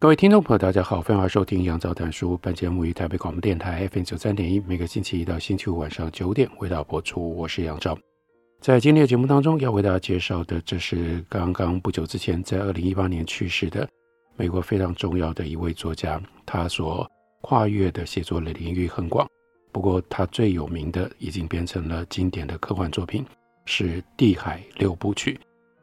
各位听众朋友，大家好，欢迎收听杨照谈书。本节目于台北广播电台 FM 九三点一，每个星期一到星期五晚上九点为大家播出。我是杨照。在今天的节目当中，要为大家介绍的，这是刚刚不久之前在二零一八年去世的美国非常重要的一位作家。他所跨越的写作领域很广，不过他最有名的，已经变成了经典的科幻作品，是《地海六部曲》。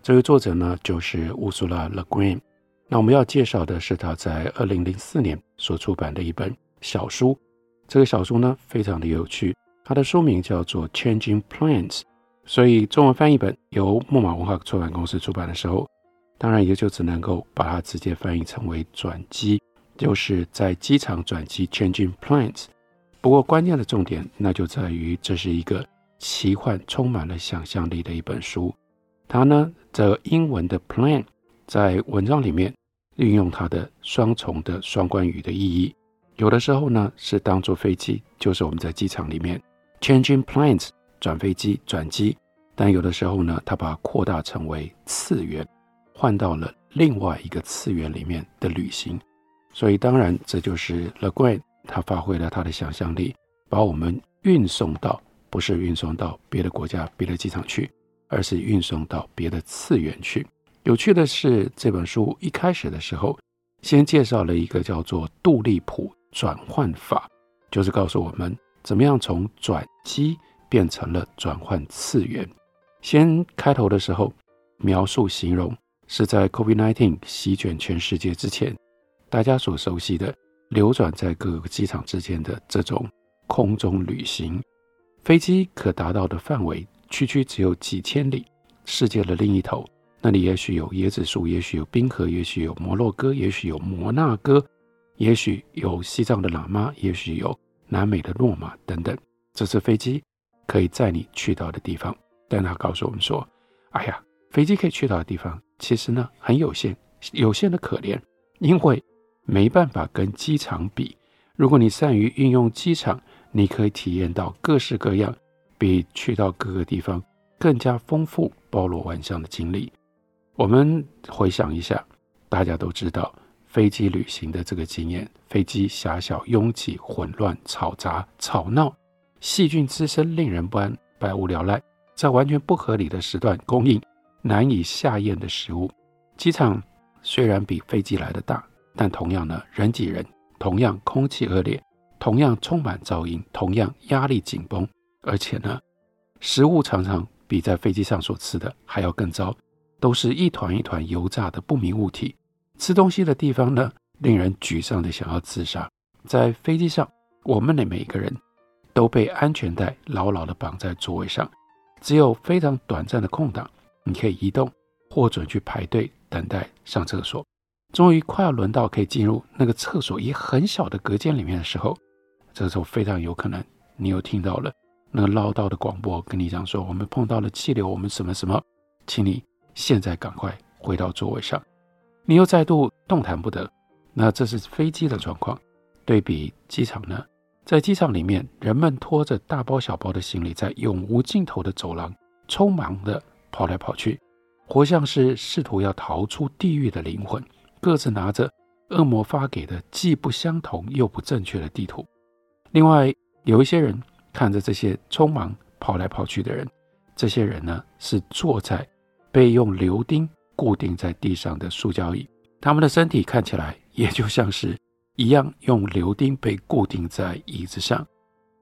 这位作者呢，就是乌苏拉·勒圭恩。那我们要介绍的是他在二零零四年所出版的一本小书，这个小书呢非常的有趣，它的书名叫做《Changing Plants》，所以中文翻译本由木马文化出版公司出版的时候，当然也就只能够把它直接翻译成为转机，就是在机场转机 Changing Plans。不过关键的重点那就在于这是一个奇幻、充满了想象力的一本书，它呢这英文的 Plan。在文章里面运用它的双重的双关语的意义，有的时候呢是当做飞机，就是我们在机场里面 changing planes 转飞机转机，但有的时候呢，它把它扩大成为次元，换到了另外一个次元里面的旅行。所以当然这就是 Le Guin 他发挥了他的想象力，把我们运送到不是运送到别的国家别的机场去，而是运送到别的次元去。有趣的是，这本书一开始的时候，先介绍了一个叫做杜立普转换法，就是告诉我们怎么样从转机变成了转换次元。先开头的时候，描述形容是在 COVID-19 席卷全世界之前，大家所熟悉的流转在各个机场之间的这种空中旅行，飞机可达到的范围区区只有几千里，世界的另一头。那里也许有椰子树，也许有冰河，也许有摩洛哥，也许有摩纳哥，也许有西藏的喇嘛，也许有南美的洛马等等。这次飞机可以载你去到的地方，但他告诉我们说：“哎呀，飞机可以去到的地方，其实呢很有限，有限的可怜，因为没办法跟机场比。如果你善于运用机场，你可以体验到各式各样，比去到各个地方更加丰富、包罗万象的经历。”我们回想一下，大家都知道飞机旅行的这个经验：飞机狭小、拥挤、混乱、嘈杂、吵闹、细菌滋生、令人不安、百无聊赖，在完全不合理的时段供应难以下咽的食物。机场虽然比飞机来的大，但同样呢，人挤人，同样空气恶劣，同样充满噪音，同样压力紧绷，而且呢，食物常常比在飞机上所吃的还要更糟。都是一团一团油炸的不明物体，吃东西的地方呢，令人沮丧的想要自杀。在飞机上，我们的每个人都被安全带牢牢的绑在座位上，只有非常短暂的空档，你可以移动，或者去排队等待上厕所。终于快要轮到可以进入那个厕所一很小的隔间里面的时候，这时候非常有可能你又听到了那个唠叨的广播跟你讲说，我们碰到了气流，我们什么什么，请你。现在赶快回到座位上，你又再度动弹不得。那这是飞机的状况，对比机场呢？在机场里面，人们拖着大包小包的行李，在永无尽头的走廊匆忙地跑来跑去，活像是试图要逃出地狱的灵魂，各自拿着恶魔发给的既不相同又不正确的地图。另外，有一些人看着这些匆忙跑来跑去的人，这些人呢是坐在。被用鎏钉固定在地上的塑胶椅，他们的身体看起来也就像是一样用鎏钉被固定在椅子上。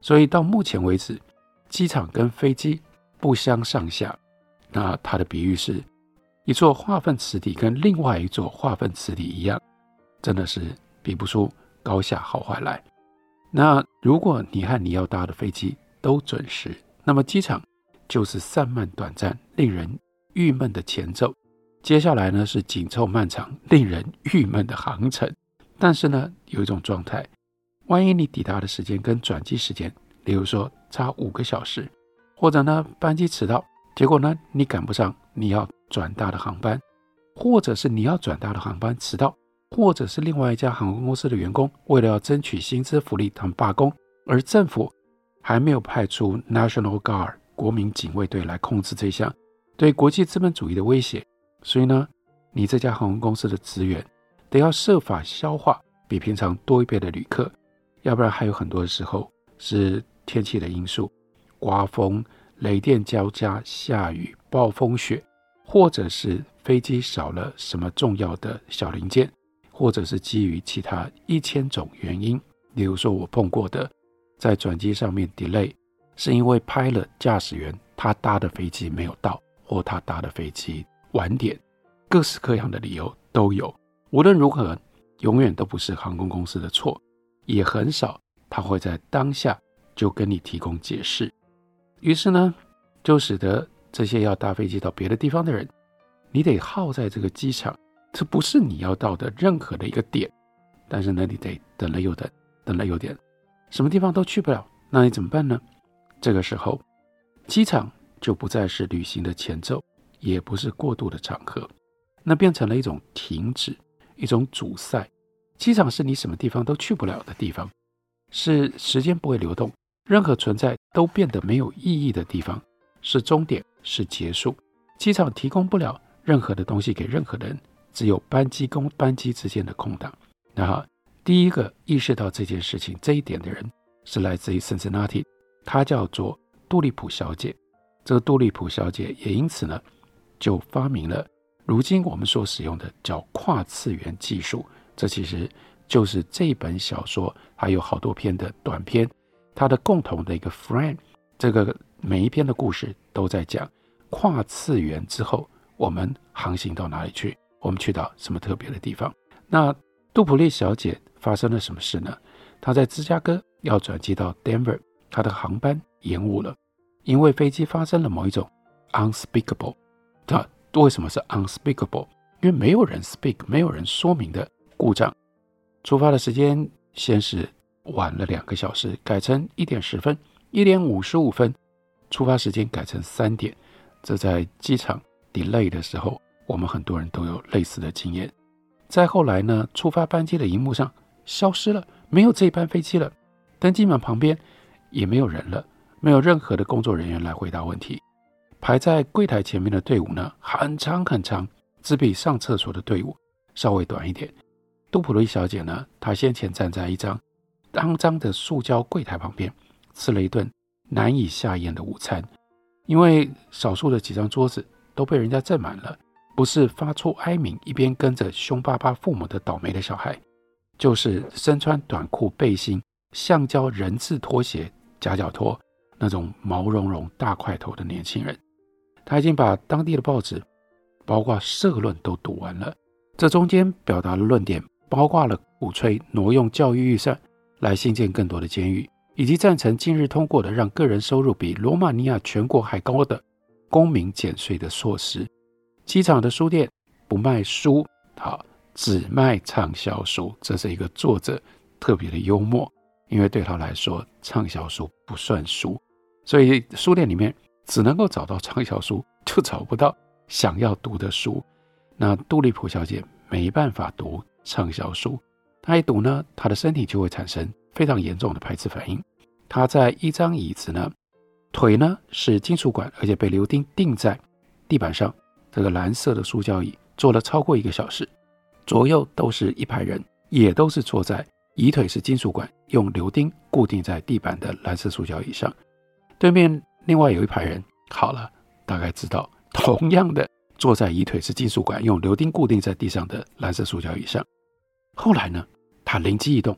所以到目前为止，机场跟飞机不相上下。那它的比喻是，一座化粪池底跟另外一座化粪池底一样，真的是比不出高下好坏来。那如果你和你要搭的飞机都准时，那么机场就是散漫短暂，令人。郁闷的前奏，接下来呢是紧凑漫长、令人郁闷的航程。但是呢，有一种状态，万一你抵达的时间跟转机时间，例如说差五个小时，或者呢班机迟到，结果呢你赶不上你要转搭的航班，或者是你要转搭的航班迟到，或者是另外一家航空公司的员工为了要争取薪资福利，他们罢工，而政府还没有派出 National Guard 国民警卫队来控制这项对国际资本主义的威胁，所以呢，你这家航空公司的职员。得要设法消化比平常多一倍的旅客，要不然还有很多的时候是天气的因素，刮风、雷电交加、下雨、暴风雪，或者是飞机少了什么重要的小零件，或者是基于其他一千种原因。例如说，我碰过的在转机上面 delay，是因为 pilot 驾驶员他搭的飞机没有到，或他搭的飞机晚点，各式各样的理由都有。无论如何，永远都不是航空公司的错，也很少他会在当下就跟你提供解释。于是呢，就使得这些要搭飞机到别的地方的人，你得耗在这个机场，这不是你要到的任何的一个点。但是呢，你得等了又等，等了又等，什么地方都去不了，那你怎么办呢？这个时候，机场就不再是旅行的前奏，也不是过渡的场合，那变成了一种停止。一种阻塞，机场是你什么地方都去不了的地方，是时间不会流动，任何存在都变得没有意义的地方，是终点，是结束。机场提供不了任何的东西给任何人，只有班机跟班机之间的空档。那第一个意识到这件事情这一点的人，是来自于 Cincinnati，她叫做杜利普小姐。这个杜利普小姐也因此呢，就发明了。如今我们所使用的叫跨次元技术，这其实就是这本小说还有好多篇的短篇，它的共同的一个 frame。这个每一篇的故事都在讲跨次元之后，我们航行到哪里去？我们去到什么特别的地方？那杜普利小姐发生了什么事呢？她在芝加哥要转机到 Denver，她的航班延误了，因为飞机发生了某一种 unspeakable 的。为什么是 unspeakable？因为没有人 speak，没有人说明的故障。出发的时间先是晚了两个小时，改成一点十分，一点五十五分，出发时间改成三点。这在机场 delay 的时候，我们很多人都有类似的经验。再后来呢，出发班机的荧幕上消失了，没有这班飞机了。登机门旁边也没有人了，没有任何的工作人员来回答问题。排在柜台前面的队伍呢，很长很长，只比上厕所的队伍稍微短一点。杜普瑞小姐呢，她先前站在一张肮脏的塑胶柜台旁边，吃了一顿难以下咽的午餐。因为少数的几张桌子都被人家占满了，不是发出哀鸣，一边跟着凶巴巴父母的倒霉的小孩，就是身穿短裤背心、橡胶人字拖鞋、夹脚拖那种毛茸茸大块头的年轻人。他已经把当地的报纸，包括社论都读完了。这中间表达的论点，包括了鼓吹挪用教育预算来兴建更多的监狱，以及赞成近日通过的让个人收入比罗马尼亚全国还高的公民减税的措施。机场的书店不卖书，好，只卖畅销书。这是一个作者特别的幽默，因为对他来说，畅销书不算书，所以书店里面。只能够找到畅销书，就找不到想要读的书。那杜丽普小姐没办法读畅销书，她一读呢，她的身体就会产生非常严重的排斥反应。她在一张椅子呢，腿呢是金属管，而且被鎏钉钉在地板上。这个蓝色的塑胶椅坐了超过一个小时，左右都是一排人，也都是坐在椅腿是金属管，用鎏钉固定在地板的蓝色塑胶椅上，对面。另外有一排人，好了，大概知道，同样的坐在椅腿是金属管，用鎏钉固定在地上的蓝色塑胶椅上。后来呢，他灵机一动，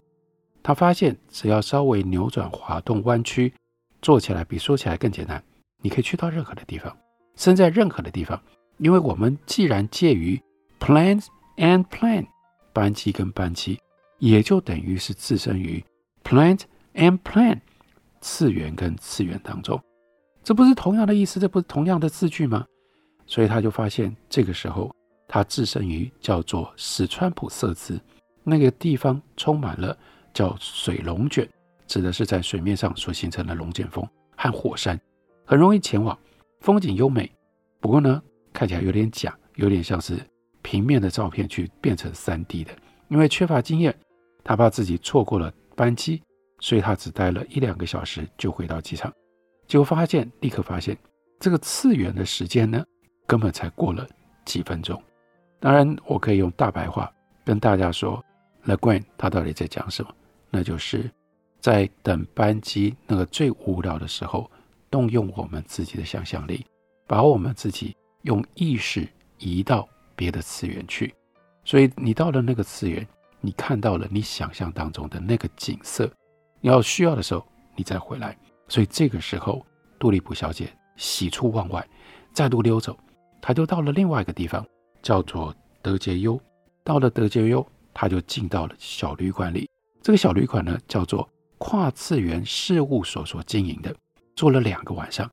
他发现只要稍微扭转、滑动、弯曲，坐起来比说起来更简单。你可以去到任何的地方，身在任何的地方，因为我们既然介于 planes and plane 班机跟班机，也就等于是置身于 plant and plane 次元跟次元当中。这不是同样的意思，这不是同样的字句吗？所以他就发现这个时候他置身于叫做史川普色兹那个地方，充满了叫水龙卷，指的是在水面上所形成的龙卷风和火山，很容易前往，风景优美。不过呢，看起来有点假，有点像是平面的照片去变成 3D 的。因为缺乏经验，他怕自己错过了班机，所以他只待了一两个小时就回到机场。结果发现，立刻发现这个次元的时间呢，根本才过了几分钟。当然，我可以用大白话跟大家说，Le Guin 他到底在讲什么？那就是在等班机那个最无聊的时候，动用我们自己的想象力。把我们自己用意识移到别的次元去，所以你到了那个次元，你看到了你想象当中的那个景色，你要需要的时候你再回来。所以这个时候，杜丽普小姐喜出望外，再度溜走，她就到了另外一个地方，叫做德杰优。到了德杰优，她就进到了小旅馆里。这个小旅馆呢，叫做跨次元事务所所经营的，住了两个晚上。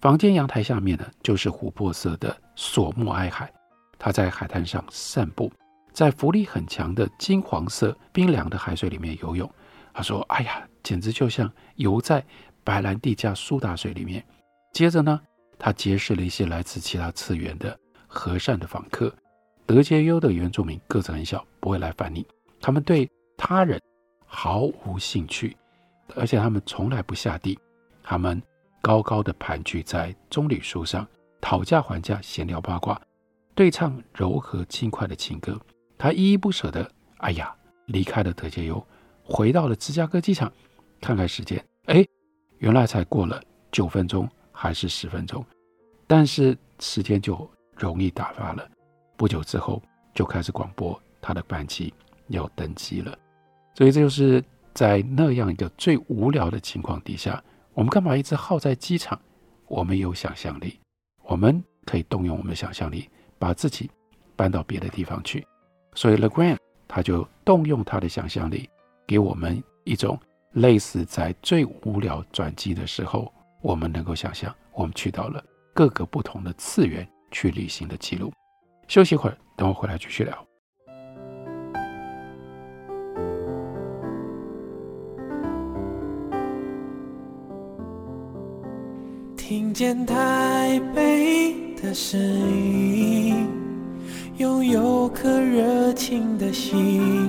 房间阳台下面呢，就是琥珀色的索莫埃海。他在海滩上散步，在浮力很强的金黄色冰凉的海水里面游泳。他说：“哎呀，简直就像游在白兰地加苏打水里面。”接着呢，他结识了一些来自其他次元的和善的访客。德杰优的原住民个子很小，不会来烦你。他们对他人毫无兴趣，而且他们从来不下地。他们。高高的盘踞在棕榈树上，讨价还价，闲聊八卦，对唱柔和轻快的情歌。他依依不舍地，哎呀，离开了德杰优，回到了芝加哥机场，看看时间，哎，原来才过了九分钟还是十分钟，但是时间就容易打发了。不久之后就开始广播他的班机要登机了，所以这就是在那样一个最无聊的情况底下。我们干嘛一直耗在机场？我们有想象力，我们可以动用我们的想象力，把自己搬到别的地方去。所以 Le Grand 他就动用他的想象力，给我们一种类似在最无聊转机的时候，我们能够想象我们去到了各个不同的次元去旅行的记录。休息一会儿，等我回来继续聊。听见台北的声音，拥有颗热情的心，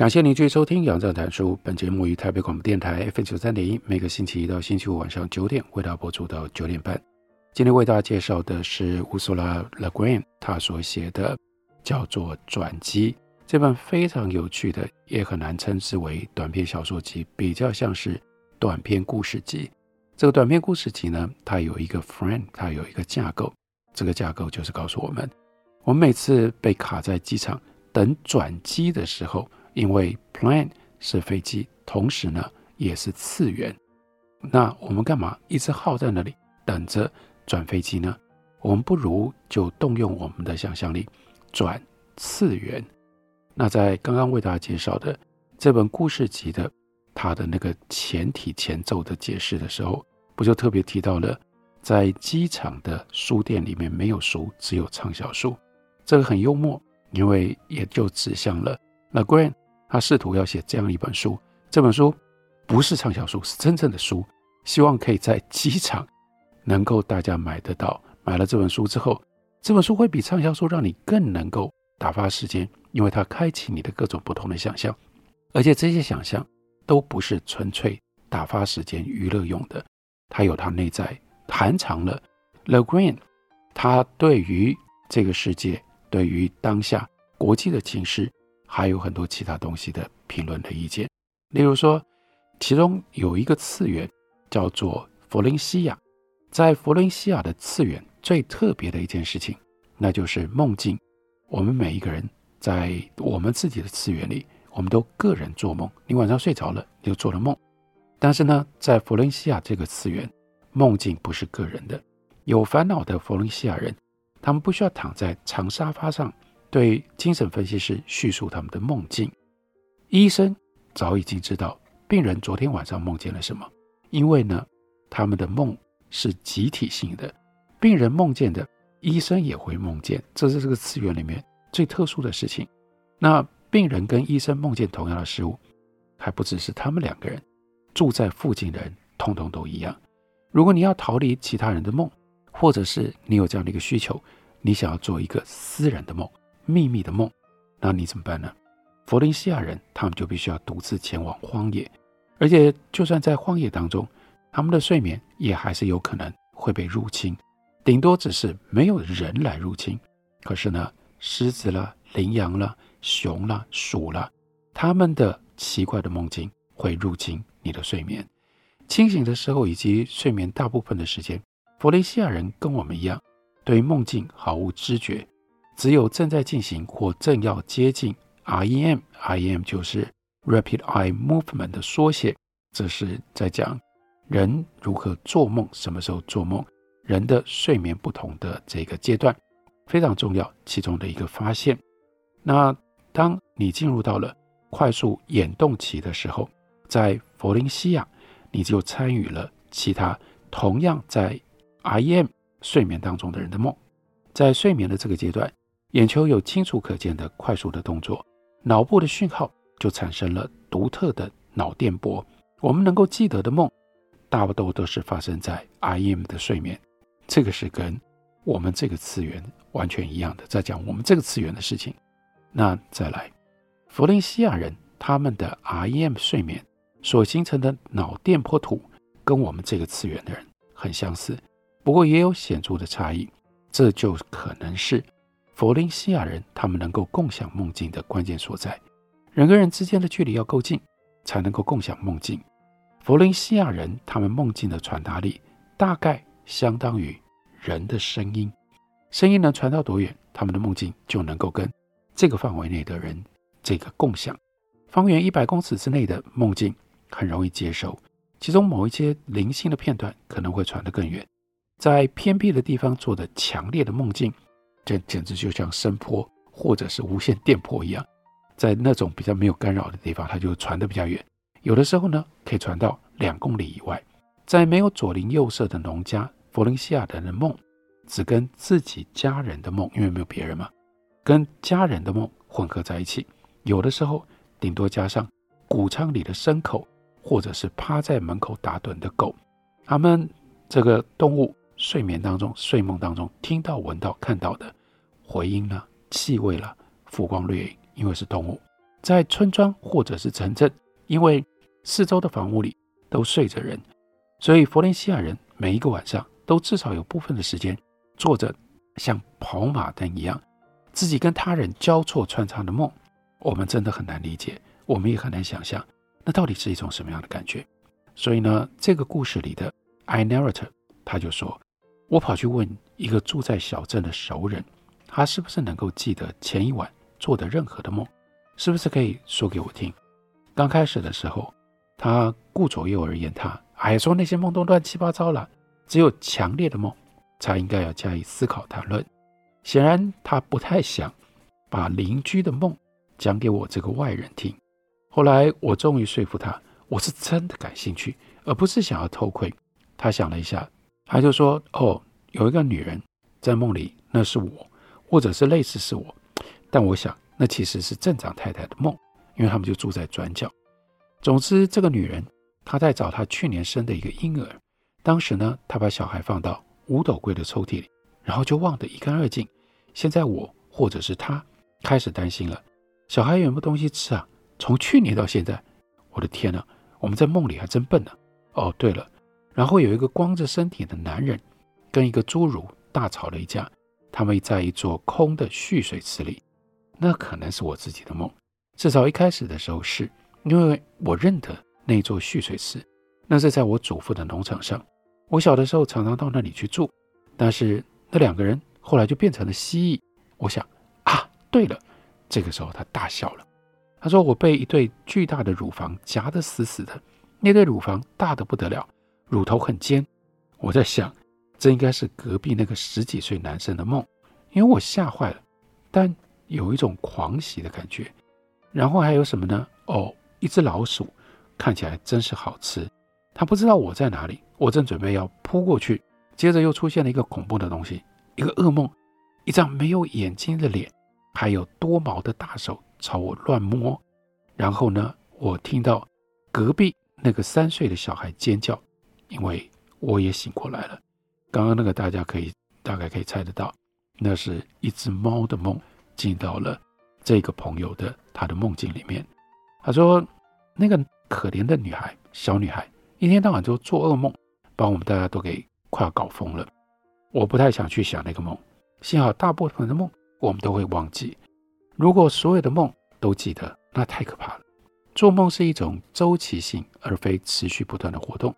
感谢您继续收听《杨照谈书》。本节目于台北广播电台 FM 九三点一，每个星期一到星期五晚上九点为大家播出到九点半。今天为大家介绍的是乌苏拉·勒格恩他所写的叫做《转机》这本非常有趣的，也很难称之为短篇小说集，比较像是短篇故事集。这个短篇故事集呢，它有一个 frame，它有一个架构。这个架构就是告诉我们，我们每次被卡在机场等转机的时候。因为 plane 是飞机，同时呢也是次元，那我们干嘛一直耗在那里等着转飞机呢？我们不如就动用我们的想象力转次元。那在刚刚为大家介绍的这本故事集的它的那个前体前奏的解释的时候，不就特别提到了在机场的书店里面没有书，只有畅销书。这个很幽默，因为也就指向了那 Grant。他试图要写这样一本书，这本书不是畅销书，是真正的书，希望可以在机场能够大家买得到。买了这本书之后，这本书会比畅销书让你更能够打发时间，因为它开启你的各种不同的想象，而且这些想象都不是纯粹打发时间娱乐用的，它有它内在含藏了 Le Guin 他对于这个世界，对于当下国际的情势。还有很多其他东西的评论的意见，例如说，其中有一个次元叫做弗林西亚，在佛伦西亚的次元最特别的一件事情，那就是梦境。我们每一个人在我们自己的次元里，我们都个人做梦。你晚上睡着了，你就做了梦。但是呢，在佛伦西亚这个次元，梦境不是个人的。有烦恼的佛伦西亚人，他们不需要躺在长沙发上，对精神分析师叙述他们的梦境。医生早已经知道病人昨天晚上梦见了什么，因为呢，他们的梦。是集体性的，病人梦见的，医生也会梦见，这是这个次元里面最特殊的事情。那病人跟医生梦见同样的事物，还不只是他们两个人，住在附近的人通通都一样。如果你要逃离其他人的梦，或者是你有这样的一个需求，你想要做一个私人的梦、秘密的梦，那你怎么办呢？佛林西亚人他们就必须要独自前往荒野，而且就算在荒野当中。他们的睡眠也还是有可能会被入侵，顶多只是没有人来入侵。可是呢，狮子了、羚羊了、熊了、鼠了，他们的奇怪的梦境会入侵你的睡眠。清醒的时候以及睡眠大部分的时间，佛雷西亚人跟我们一样，对于梦境毫无知觉，只有正在进行或正要接近 REM，REM 就是 Rapid Eye Movement 的缩写，这是在讲。人如何做梦？什么时候做梦？人的睡眠不同的这个阶段非常重要，其中的一个发现。那当你进入到了快速眼动期的时候，在佛林西亚，你就参与了其他同样在 REM 睡眠当中的人的梦。在睡眠的这个阶段，眼球有清楚可见的快速的动作，脑部的讯号就产生了独特的脑电波。我们能够记得的梦。大多都是发生在 REM 的睡眠，这个是跟我们这个次元完全一样的，在讲我们这个次元的事情。那再来，弗林西亚人他们的 REM 睡眠所形成的脑电波图跟我们这个次元的人很相似，不过也有显著的差异。这就可能是佛林西亚人他们能够共享梦境的关键所在。人跟人之间的距离要够近，才能够共享梦境。佛林西亚人，他们梦境的传达力大概相当于人的声音，声音能传到多远，他们的梦境就能够跟这个范围内的人这个共享。方圆一百公尺之内的梦境很容易接受，其中某一些零星的片段可能会传得更远。在偏僻的地方做的强烈的梦境，这简直就像声波或者是无线电波一样，在那种比较没有干扰的地方，它就传得比较远。有的时候呢，可以传到两公里以外。在没有左邻右舍的农家，佛伦西亚人的梦只跟自己家人的梦，因为没有别人嘛，跟家人的梦混合在一起。有的时候，顶多加上谷仓里的牲口，或者是趴在门口打盹的狗。他们这个动物睡眠当中、睡梦当中听到、闻到、看到的回音啦、气味了、浮光掠影，因为是动物，在村庄或者是城镇。因为四周的房屋里都睡着人，所以佛伦西亚人每一个晚上都至少有部分的时间做着像跑马灯一样，自己跟他人交错穿插的梦。我们真的很难理解，我们也很难想象，那到底是一种什么样的感觉？所以呢，这个故事里的 I narrator 他就说：“我跑去问一个住在小镇的熟人，他是不是能够记得前一晚做的任何的梦，是不是可以说给我听？”刚开始的时候，他顾左右而言他，哎，说那些梦都乱七八糟了，只有强烈的梦才应该要加以思考谈论。显然，他不太想把邻居的梦讲给我这个外人听。后来，我终于说服他，我是真的感兴趣，而不是想要偷窥。他想了一下，他就说：“哦，有一个女人在梦里，那是我，或者是类似是我，但我想那其实是镇长太太的梦。”因为他们就住在转角。总之，这个女人她在找她去年生的一个婴儿。当时呢，她把小孩放到五斗柜的抽屉里，然后就忘得一干二净。现在我或者是她开始担心了：小孩有没有东西吃啊？从去年到现在，我的天哪！我们在梦里还真笨呢。哦，对了，然后有一个光着身体的男人跟一个侏儒大吵了一架。他们在一座空的蓄水池里，那可能是我自己的梦。至少一开始的时候是，因为我认得那座蓄水池，那是在我祖父的农场上。我小的时候常常到那里去住，但是那两个人后来就变成了蜥蜴。我想啊，对了，这个时候他大笑了。他说：“我被一对巨大的乳房夹得死死的，那对乳房大得不得了，乳头很尖。我在想，这应该是隔壁那个十几岁男生的梦，因为我吓坏了，但有一种狂喜的感觉。然后还有什么呢？哦，一只老鼠，看起来真是好吃。他不知道我在哪里，我正准备要扑过去，接着又出现了一个恐怖的东西，一个噩梦，一张没有眼睛的脸，还有多毛的大手。”朝我乱摸，然后呢，我听到隔壁那个三岁的小孩尖叫，因为我也醒过来了。刚刚那个大家可以大概可以猜得到，那是一只猫的梦进到了这个朋友的他的梦境里面。他说，那个可怜的女孩，小女孩，一天到晚就做噩梦，把我们大家都给快要搞疯了。我不太想去想那个梦，幸好大部分的梦我们都会忘记。如果所有的梦都记得，那太可怕了。做梦是一种周期性而非持续不断的活动，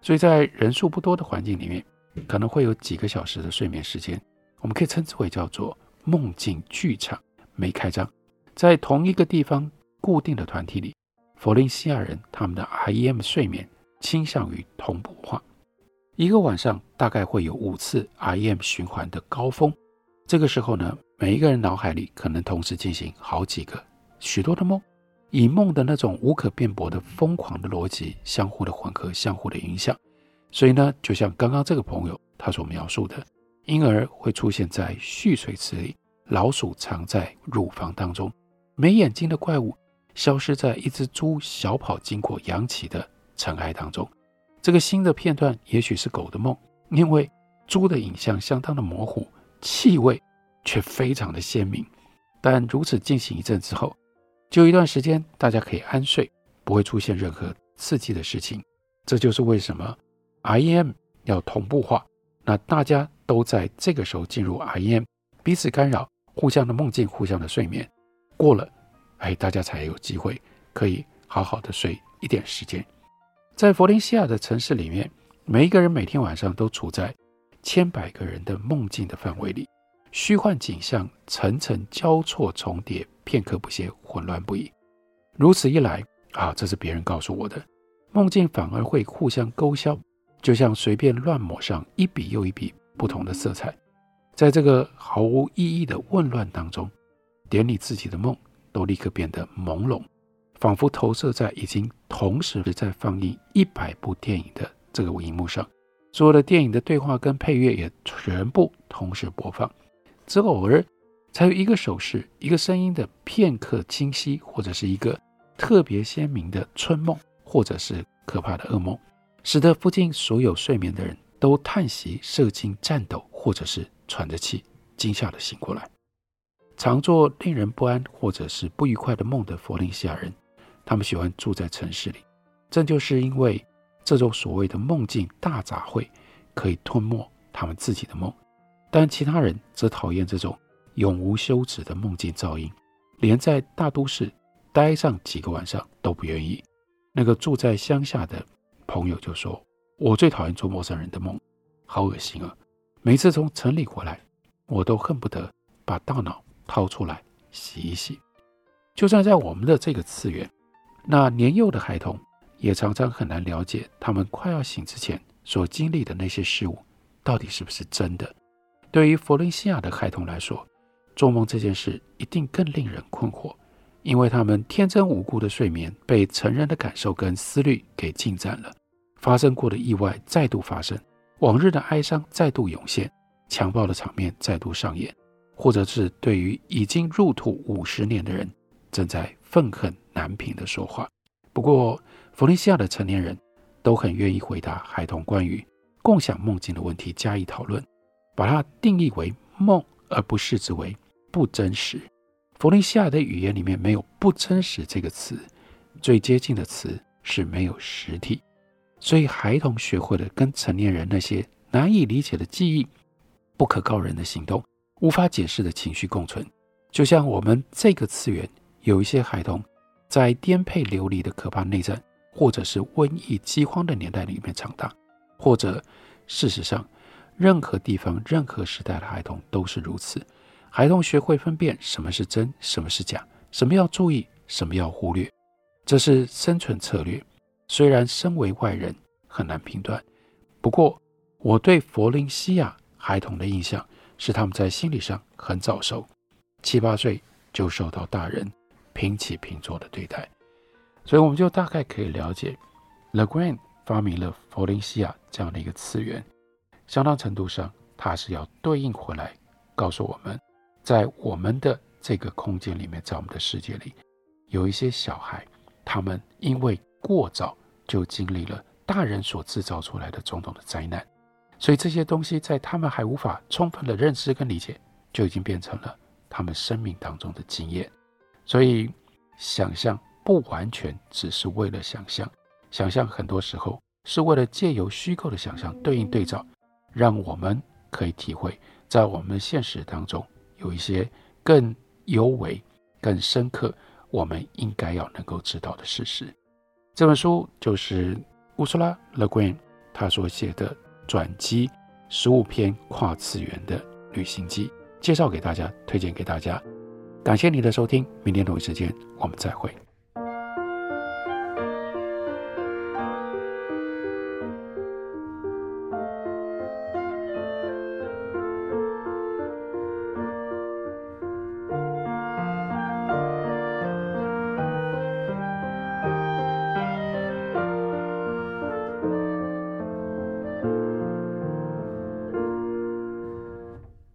所以在人数不多的环境里面，可能会有几个小时的睡眠时间，我们可以称之为叫做梦境剧场没开张。在同一个地方固定的团体里，佛林西亚人他们的 REM 睡眠倾向于同步化，一个晚上大概会有五次 REM 循环的高峰。这个时候呢，每一个人脑海里可能同时进行好几个、许多的梦，以梦的那种无可辩驳的疯狂的逻辑相互的混合、相互的影响。所以呢，就像刚刚这个朋友他所描述的，婴儿会出现在蓄水池里，老鼠藏在乳房当中，没眼睛的怪物消失在一只猪小跑经过扬起的尘埃当中。这个新的片段也许是狗的梦，因为猪的影像相当的模糊，气味。却非常的鲜明，但如此进行一阵之后，就一段时间大家可以安睡，不会出现任何刺激的事情。这就是为什么 I E M 要同步化，那大家都在这个时候进入 I E M，彼此干扰，互相的梦境，互相的睡眠，过了，哎，大家才有机会可以好好的睡一点时间。在佛林西亚的城市里面，每一个人每天晚上都处在千百个人的梦境的范围里。虚幻景象层层交错重叠，片刻不歇，混乱不已。如此一来，啊，这是别人告诉我的，梦境反而会互相勾销，就像随便乱抹上一笔又一笔不同的色彩，在这个毫无意义的混乱当中，连你自己的梦都立刻变得朦胧，仿佛投射在已经同时在放映一百部电影的这个荧幕上，所有的电影的对话跟配乐也全部同时播放。只偶尔才有一个手势、一个声音的片刻清晰，或者是一个特别鲜明的春梦，或者是可怕的噩梦，使得附近所有睡眠的人都叹息、射精颤抖，或者是喘着气、惊吓地醒过来。常做令人不安或者是不愉快的梦的佛林西亚人，他们喜欢住在城市里，正就是因为这种所谓的梦境大杂烩，可以吞没他们自己的梦。但其他人则讨厌这种永无休止的梦境噪音，连在大都市待上几个晚上都不愿意。那个住在乡下的朋友就说：“我最讨厌做陌生人的梦，好恶心啊！每次从城里回来，我都恨不得把大脑掏出来洗一洗。就算在我们的这个次元，那年幼的孩童也常常很难了解，他们快要醒之前所经历的那些事物，到底是不是真的。”对于佛伦西亚的孩童来说，做梦这件事一定更令人困惑，因为他们天真无辜的睡眠被成人的感受跟思虑给侵占了。发生过的意外再度发生，往日的哀伤再度涌现，强暴的场面再度上演，或者是对于已经入土五十年的人正在愤恨难平的说话。不过，弗利西亚的成年人都很愿意回答孩童关于共享梦境的问题，加以讨论。把它定义为梦，而不视之为不真实。弗林西亚的语言里面没有“不真实”这个词，最接近的词是没有实体。所以孩童学会了跟成年人那些难以理解的记忆、不可告人的行动、无法解释的情绪共存。就像我们这个次元有一些孩童在颠沛流离的可怕内战，或者是瘟疫饥荒的年代里面长大，或者。事实上，任何地方、任何时代的孩童都是如此。孩童学会分辨什么是真，什么是假，什么要注意，什么要忽略，这是生存策略。虽然身为外人很难评断，不过我对佛林西亚孩童的印象是他们在心理上很早熟，七八岁就受到大人平起平坐的对待，所以我们就大概可以了解，Legrand 发明了佛林西亚这样的一个词源，相当程度上他是要对应回来告诉我们。在我们的这个空间里面，在我们的世界里，有一些小孩，他们因为过早就经历了大人所制造出来的种种的灾难，所以这些东西在他们还无法充分的认知跟理解，就已经变成了他们生命当中的经验。所以，想象不完全只是为了想象，想象很多时候是为了借由虚构的想象对应对照，让我们可以体会在我们现实当中。有一些更尤为、更深刻，我们应该要能够知道的事实。这本书就是乌苏拉·勒关他所写的转机十五篇跨次元的旅行记，介绍给大家，推荐给大家。感谢你的收听，明天同一时间我们再会。